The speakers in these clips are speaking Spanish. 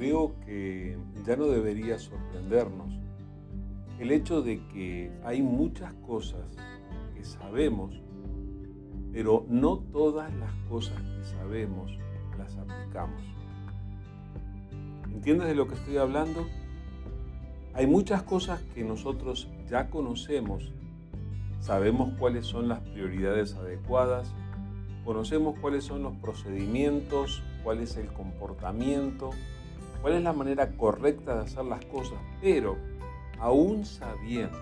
creo que ya no debería sorprendernos el hecho de que hay muchas cosas que sabemos, pero no todas las cosas que sabemos las aplicamos. ¿Entiendes de lo que estoy hablando? Hay muchas cosas que nosotros ya conocemos, sabemos cuáles son las prioridades adecuadas, conocemos cuáles son los procedimientos, cuál es el comportamiento, cuál es la manera correcta de hacer las cosas, pero aún sabiendo,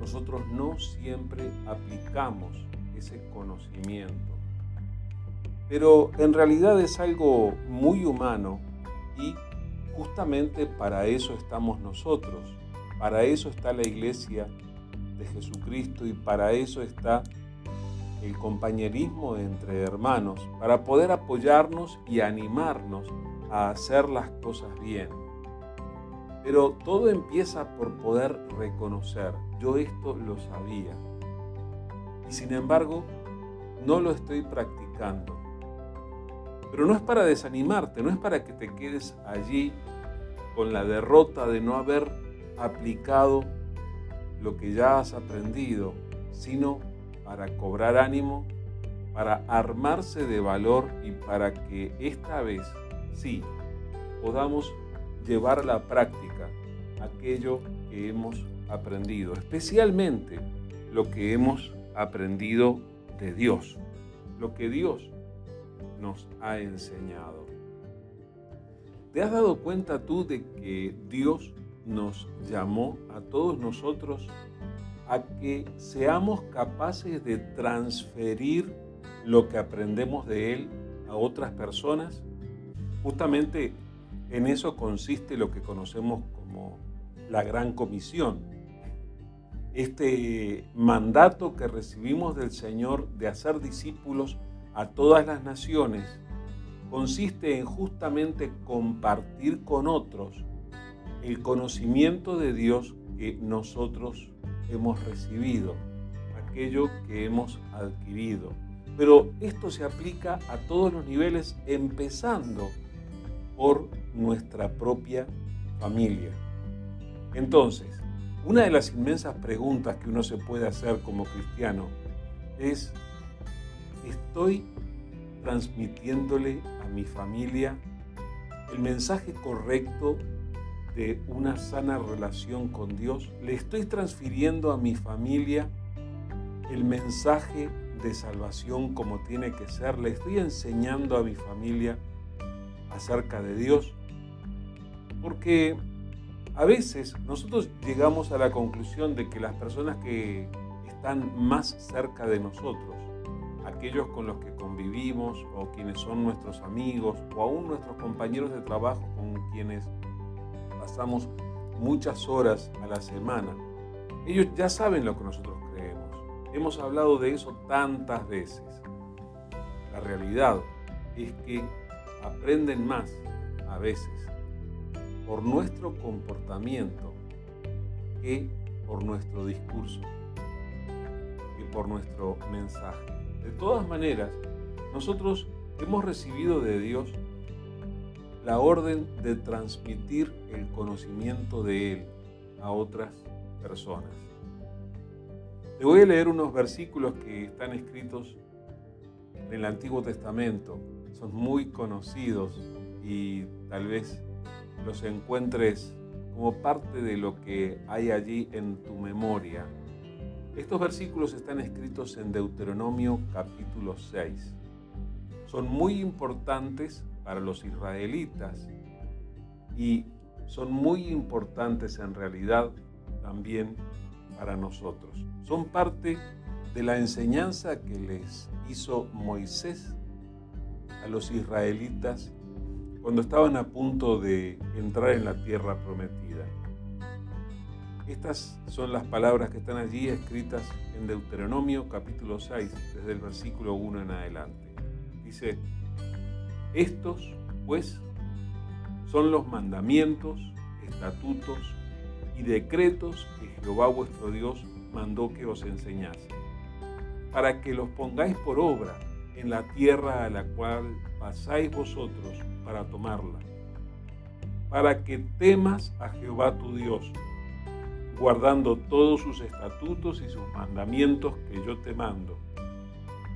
nosotros no siempre aplicamos ese conocimiento. Pero en realidad es algo muy humano y justamente para eso estamos nosotros, para eso está la iglesia de Jesucristo y para eso está el compañerismo entre hermanos, para poder apoyarnos y animarnos a hacer las cosas bien. Pero todo empieza por poder reconocer, yo esto lo sabía, y sin embargo no lo estoy practicando. Pero no es para desanimarte, no es para que te quedes allí con la derrota de no haber aplicado lo que ya has aprendido, sino para cobrar ánimo, para armarse de valor y para que esta vez sí podamos llevar a la práctica aquello que hemos aprendido, especialmente lo que hemos aprendido de Dios, lo que Dios nos ha enseñado. ¿Te has dado cuenta tú de que Dios nos llamó a todos nosotros a que seamos capaces de transferir lo que aprendemos de Él a otras personas? Justamente en eso consiste lo que conocemos como la gran comisión. Este mandato que recibimos del Señor de hacer discípulos a todas las naciones consiste en justamente compartir con otros el conocimiento de Dios que nosotros hemos recibido, aquello que hemos adquirido. Pero esto se aplica a todos los niveles, empezando por nuestra propia familia. Entonces, una de las inmensas preguntas que uno se puede hacer como cristiano es, ¿estoy transmitiéndole a mi familia el mensaje correcto de una sana relación con Dios? ¿Le estoy transfiriendo a mi familia el mensaje de salvación como tiene que ser? ¿Le estoy enseñando a mi familia acerca de Dios? Porque a veces nosotros llegamos a la conclusión de que las personas que están más cerca de nosotros, aquellos con los que convivimos o quienes son nuestros amigos o aún nuestros compañeros de trabajo con quienes pasamos muchas horas a la semana, ellos ya saben lo que nosotros creemos. Hemos hablado de eso tantas veces. La realidad es que aprenden más a veces por nuestro comportamiento que por nuestro discurso, que por nuestro mensaje. De todas maneras, nosotros hemos recibido de Dios la orden de transmitir el conocimiento de Él a otras personas. Te voy a leer unos versículos que están escritos en el Antiguo Testamento. Son muy conocidos y tal vez los encuentres como parte de lo que hay allí en tu memoria. Estos versículos están escritos en Deuteronomio capítulo 6. Son muy importantes para los israelitas y son muy importantes en realidad también para nosotros. Son parte de la enseñanza que les hizo Moisés a los israelitas cuando estaban a punto de entrar en la tierra prometida. Estas son las palabras que están allí escritas en Deuteronomio capítulo 6, desde el versículo 1 en adelante. Dice, estos, pues, son los mandamientos, estatutos y decretos que Jehová vuestro Dios mandó que os enseñase, para que los pongáis por obra en la tierra a la cual pasáis vosotros para tomarla, para que temas a Jehová tu Dios, guardando todos sus estatutos y sus mandamientos que yo te mando.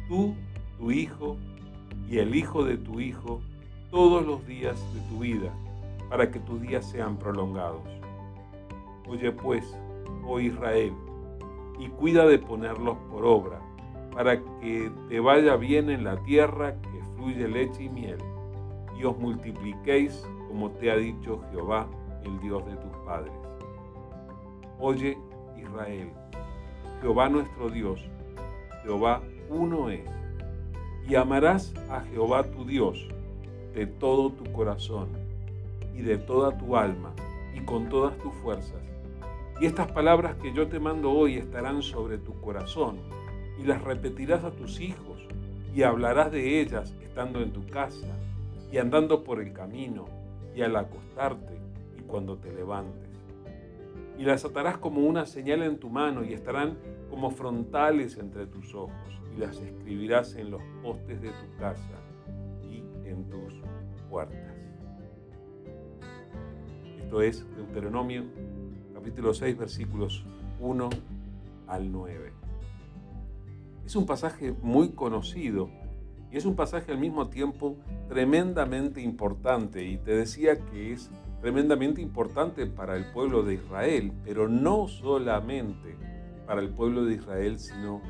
Tú, tu hijo y el hijo de tu hijo, todos los días de tu vida, para que tus días sean prolongados. Oye pues, oh Israel, y cuida de ponerlos por obra, para que te vaya bien en la tierra que fluye leche y miel, y os multipliquéis como te ha dicho Jehová, el Dios de tus padres. Oye, Israel, Jehová nuestro Dios, Jehová uno es, y amarás a Jehová tu Dios de todo tu corazón y de toda tu alma y con todas tus fuerzas. Y estas palabras que yo te mando hoy estarán sobre tu corazón y las repetirás a tus hijos y hablarás de ellas estando en tu casa y andando por el camino y al acostarte y cuando te levantes. Y las atarás como una señal en tu mano y estarán como frontales entre tus ojos y las escribirás en los postes de tu casa y en tus puertas. Esto es Deuteronomio capítulo 6 versículos 1 al 9. Es un pasaje muy conocido y es un pasaje al mismo tiempo tremendamente importante. Y te decía que es tremendamente importante para el pueblo de Israel, pero no solamente para el pueblo de Israel, sino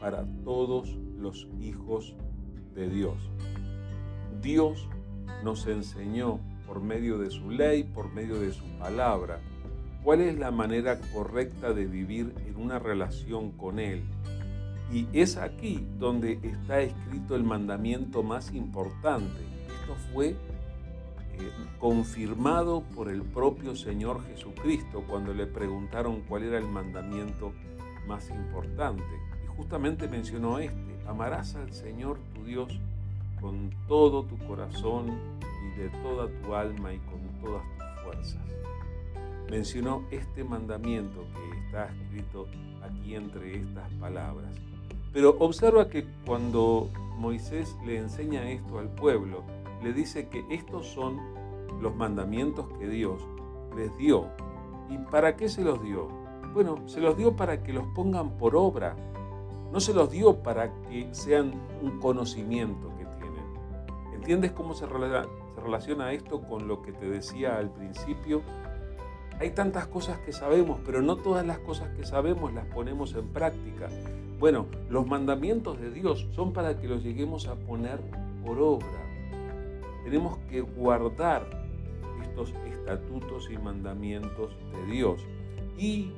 para todos los hijos de Dios. Dios nos enseñó por medio de su ley, por medio de su palabra, cuál es la manera correcta de vivir en una relación con Él y es aquí donde está escrito el mandamiento más importante. Esto fue eh, confirmado por el propio Señor Jesucristo cuando le preguntaron cuál era el mandamiento más importante. Y justamente mencionó este, amarás al Señor tu Dios con todo tu corazón y de toda tu alma y con todas tus fuerzas. Mencionó este mandamiento que está escrito aquí entre estas palabras. Pero observa que cuando Moisés le enseña esto al pueblo, le dice que estos son los mandamientos que Dios les dio. ¿Y para qué se los dio? Bueno, se los dio para que los pongan por obra. No se los dio para que sean un conocimiento que tienen. ¿Entiendes cómo se relaciona esto con lo que te decía al principio? Hay tantas cosas que sabemos, pero no todas las cosas que sabemos las ponemos en práctica. Bueno, los mandamientos de Dios son para que los lleguemos a poner por obra. Tenemos que guardar estos estatutos y mandamientos de Dios. Y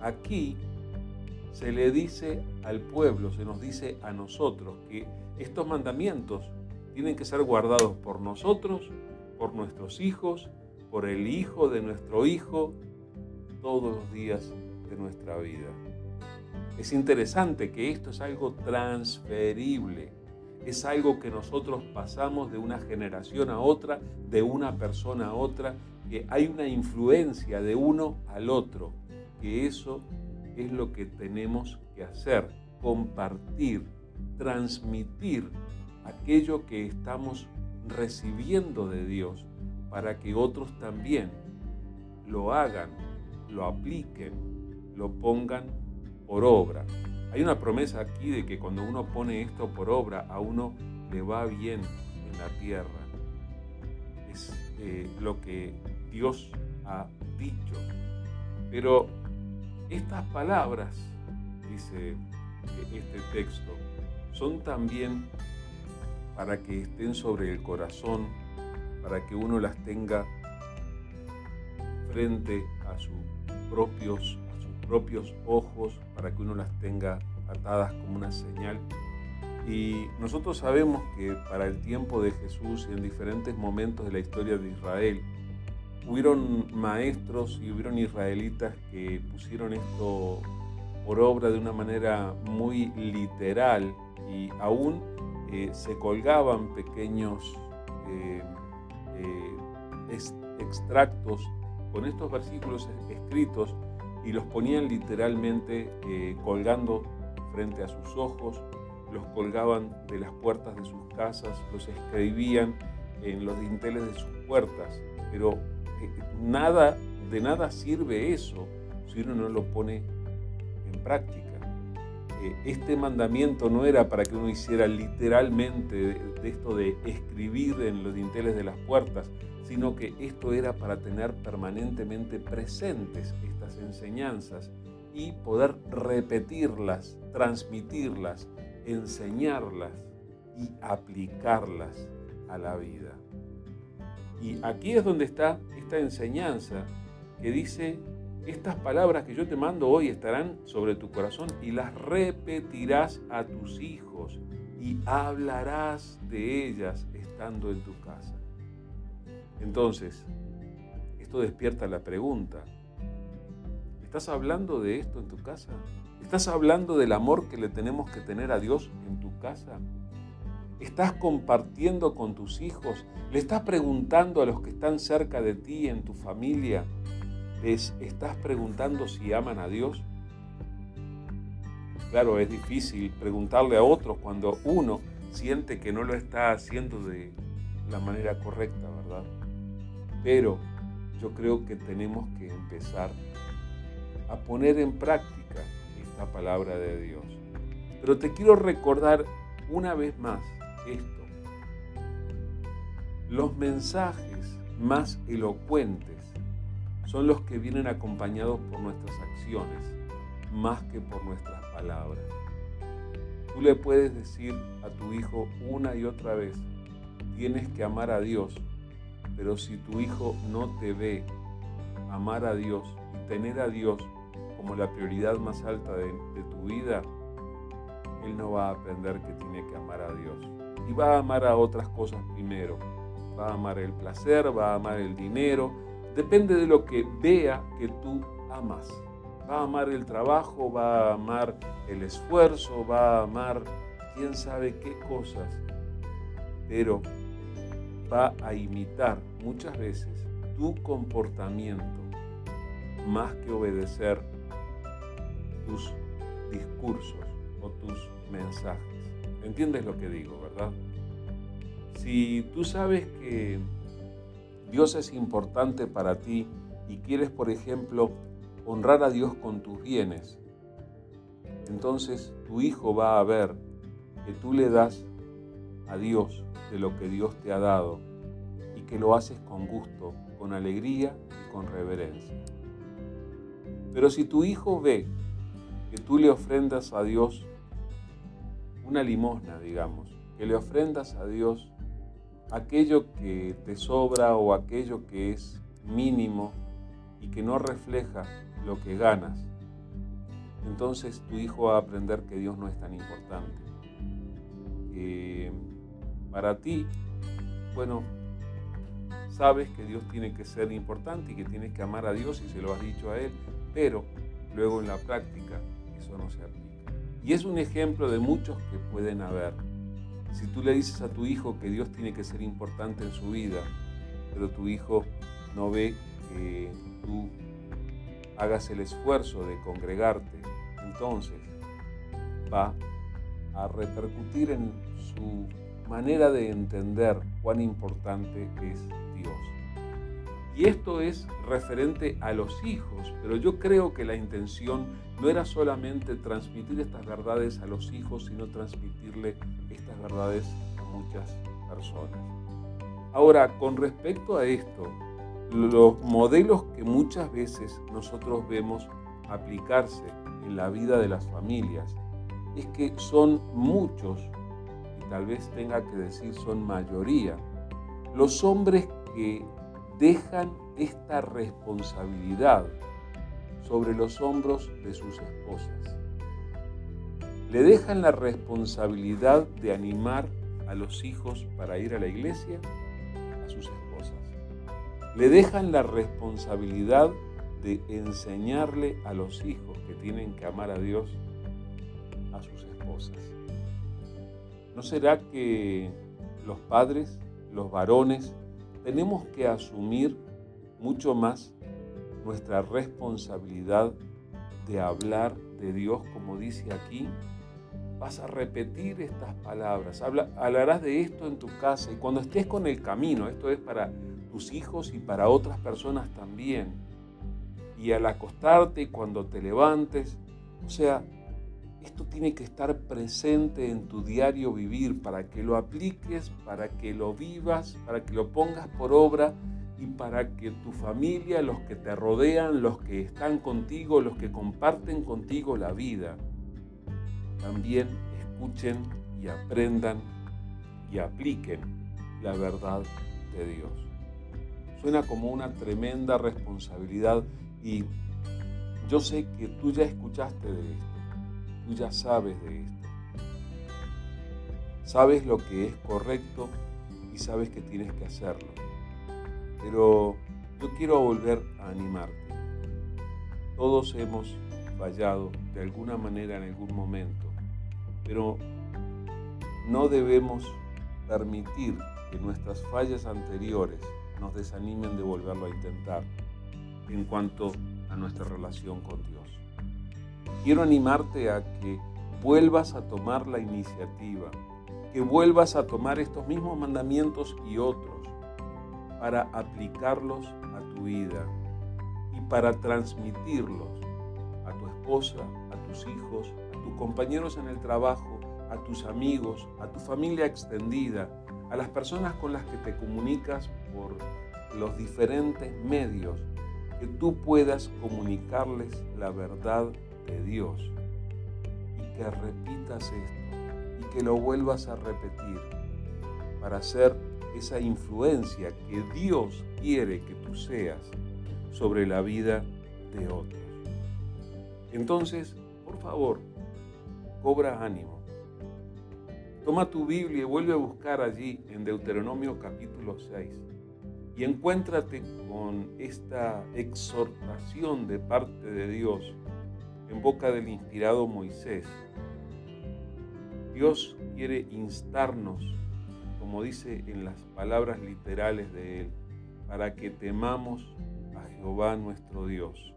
aquí se le dice al pueblo, se nos dice a nosotros que estos mandamientos tienen que ser guardados por nosotros, por nuestros hijos, por el hijo de nuestro hijo, todos los días de nuestra vida. Es interesante que esto es algo transferible, es algo que nosotros pasamos de una generación a otra, de una persona a otra, que hay una influencia de uno al otro, que eso es lo que tenemos que hacer, compartir, transmitir aquello que estamos recibiendo de Dios para que otros también lo hagan, lo apliquen, lo pongan por obra. Hay una promesa aquí de que cuando uno pone esto por obra, a uno le va bien en la tierra. Es eh, lo que Dios ha dicho. Pero estas palabras, dice este texto, son también para que estén sobre el corazón, para que uno las tenga frente a sus propios propios ojos para que uno las tenga atadas como una señal. Y nosotros sabemos que para el tiempo de Jesús y en diferentes momentos de la historia de Israel, hubieron maestros y hubieron israelitas que pusieron esto por obra de una manera muy literal y aún eh, se colgaban pequeños eh, eh, extractos con estos versículos escritos y los ponían literalmente eh, colgando frente a sus ojos, los colgaban de las puertas de sus casas, los escribían en los dinteles de sus puertas, pero eh, nada, de nada sirve eso si uno no lo pone en práctica. Eh, este mandamiento no era para que uno hiciera literalmente esto de escribir en los dinteles de las puertas, sino que esto era para tener permanentemente presentes estas enseñanzas y poder repetirlas, transmitirlas, enseñarlas y aplicarlas a la vida. Y aquí es donde está esta enseñanza que dice estas palabras que yo te mando hoy estarán sobre tu corazón y las repetirás a tus hijos y hablarás de ellas estando en tu casa. Entonces, esto despierta la pregunta. ¿Estás hablando de esto en tu casa? ¿Estás hablando del amor que le tenemos que tener a Dios en tu casa? ¿Estás compartiendo con tus hijos? ¿Le estás preguntando a los que están cerca de ti en tu familia ¿Les estás preguntando si aman a Dios? Claro, es difícil preguntarle a otros cuando uno siente que no lo está haciendo de la manera correcta, ¿verdad? Pero yo creo que tenemos que empezar a poner en práctica esta palabra de Dios. Pero te quiero recordar una vez más esto. Los mensajes más elocuentes son los que vienen acompañados por nuestras acciones, más que por nuestras palabras. Tú le puedes decir a tu hijo una y otra vez, tienes que amar a Dios, pero si tu hijo no te ve amar a Dios y tener a Dios como la prioridad más alta de, tu vida, él no va a aprender que tiene que amar a Dios. Y va a amar a otras cosas primero. Va a amar el placer, va a amar el dinero, Depende de lo que vea que tú amas. Va a amar el trabajo, va a amar el esfuerzo, va a amar quién sabe qué cosas. Pero va a imitar muchas veces tu comportamiento más que obedecer tus discursos o tus mensajes. ¿Entiendes lo que digo, verdad? Si tú sabes que Dios es importante para ti y quieres, por ejemplo, honrar a Dios con tus bienes, entonces tu hijo va a ver que tú le das a Dios de lo que Dios te ha dado y que lo haces con gusto, con alegría y con reverencia. Pero si tu hijo ve que tú le ofrendas a Dios una limosna, digamos, que le ofrendas a Dios aquello que te sobra o aquello que es mínimo y que no refleja lo que ganas, entonces tu hijo va a aprender que Dios no es tan importante. para ti, bueno, sabes que Dios tiene que ser importante y que tienes que amar a Dios y se lo has dicho a Él, pero luego en la práctica eso no se aplica. Y es un ejemplo de muchos que pueden haber. Si tú le dices a tu hijo que Dios tiene que ser importante en su vida, pero tu hijo no ve que tú hagas el esfuerzo de congregarte, entonces va a repercutir en su manera de entender cuán importante es Dios. Y esto es referente a los hijos, pero yo creo que la intención no era solamente transmitir estas verdades a los hijos, sino transmitirle estas verdades a muchas personas. Ahora, con respecto a esto, los modelos que muchas veces nosotros vemos aplicarse en la vida de las familias es que son muchos, y tal vez tenga que decir son mayoría, los hombres que dejan esta responsabilidad sobre los hombros de sus esposas. Le dejan la responsabilidad de animar a los hijos para ir a la iglesia a sus esposas. Le dejan la responsabilidad de enseñarle a los hijos que tienen que amar a Dios a sus esposas. ¿No será que los padres, los varones, tenemos que asumir mucho más nuestra responsabilidad de hablar de Dios, como dice aquí. Vas a repetir estas palabras, hablarás de esto en tu casa y cuando estés con el camino, esto es para tus hijos y para otras personas también. Y al acostarte y cuando te levantes, o sea, esto tiene que estar presente en tu diario vivir para que lo apliques, para que lo vivas, para que lo pongas por obra y para que tu familia, los que te rodean, los que están contigo, los que comparten contigo la vida, también escuchen y aprendan y apliquen la verdad de Dios. Suena como una tremenda responsabilidad y yo sé que tú ya escuchaste de esto, tú ya sabes de esto. Sabes lo que es correcto y sabes que tienes que hacerlo. Pero yo quiero volver a animarte. Todos hemos fallado de alguna manera en algún momento, pero no debemos permitir que nuestras fallas anteriores nos desanimen de volverlo a intentar en cuanto a nuestra relación con Dios. Quiero animarte a que vuelvas a tomar la iniciativa, que vuelvas a tomar estos mismos mandamientos y otros para aplicarlos a tu vida y para transmitirlos a tu esposa, a tus hijos, a tus compañeros en el trabajo, a tus amigos, a tu familia extendida, a las personas con las que te comunicas por los diferentes medios, que tú puedas comunicarles la verdad de Dios y que repitas esto y que lo vuelvas a repetir para ser esa influencia que Dios quiere que tú seas sobre la vida de otros. Entonces, por favor, cobra ánimo. Toma tu Biblia y vuelve a buscar allí en Deuteronomio capítulo 6 y encuéntrate con esta exhortación de parte de Dios en boca del inspirado Moisés. Dios quiere instarnos como dice en las palabras literales de él, para que temamos a Jehová nuestro Dios,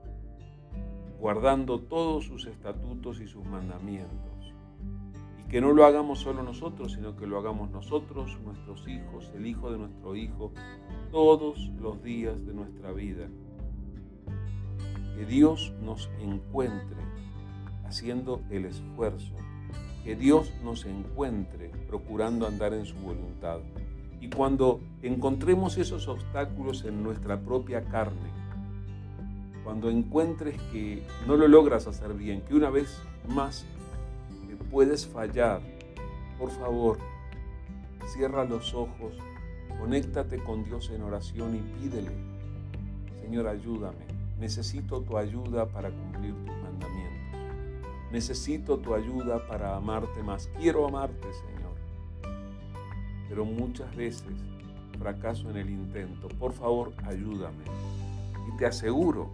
guardando todos sus estatutos y sus mandamientos. Y que no lo hagamos solo nosotros, sino que lo hagamos nosotros, nuestros hijos, el hijo de nuestro hijo, todos los días de nuestra vida. Que Dios nos encuentre haciendo el esfuerzo que Dios nos encuentre procurando andar en su voluntad. Y cuando encontremos esos obstáculos en nuestra propia carne, cuando encuentres que no lo logras hacer bien, que una vez más puedes fallar, por favor, cierra los ojos, conéctate con Dios en oración y pídele, Señor, ayúdame, necesito tu ayuda para cumplir tus mandamientos. Necesito tu ayuda para amarte más. Quiero amarte, Señor. Pero muchas veces fracaso en el intento. Por favor, ayúdame. Y te aseguro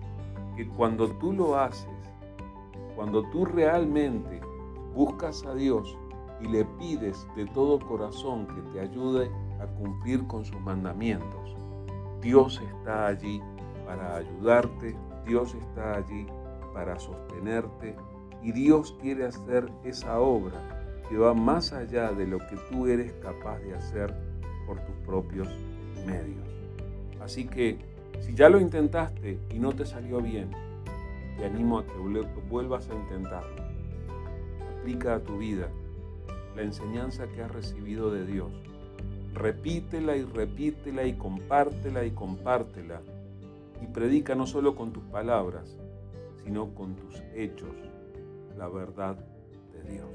que cuando tú lo haces, cuando tú realmente buscas a Dios y le pides de todo corazón que te ayude a cumplir con sus mandamientos, Dios está allí para ayudarte, Dios está allí para sostenerte, y Dios quiere hacer esa obra que va más allá de lo que tú eres capaz de hacer por tus propios medios. Así que si ya lo intentaste y no te salió bien, te animo a que vuelvas a intentarlo. Aplica a tu vida la enseñanza que has recibido de Dios. Repítela y repítela y compártela y compártela. Y predica no solo con tus palabras, sino con tus hechos la verdad de Dios.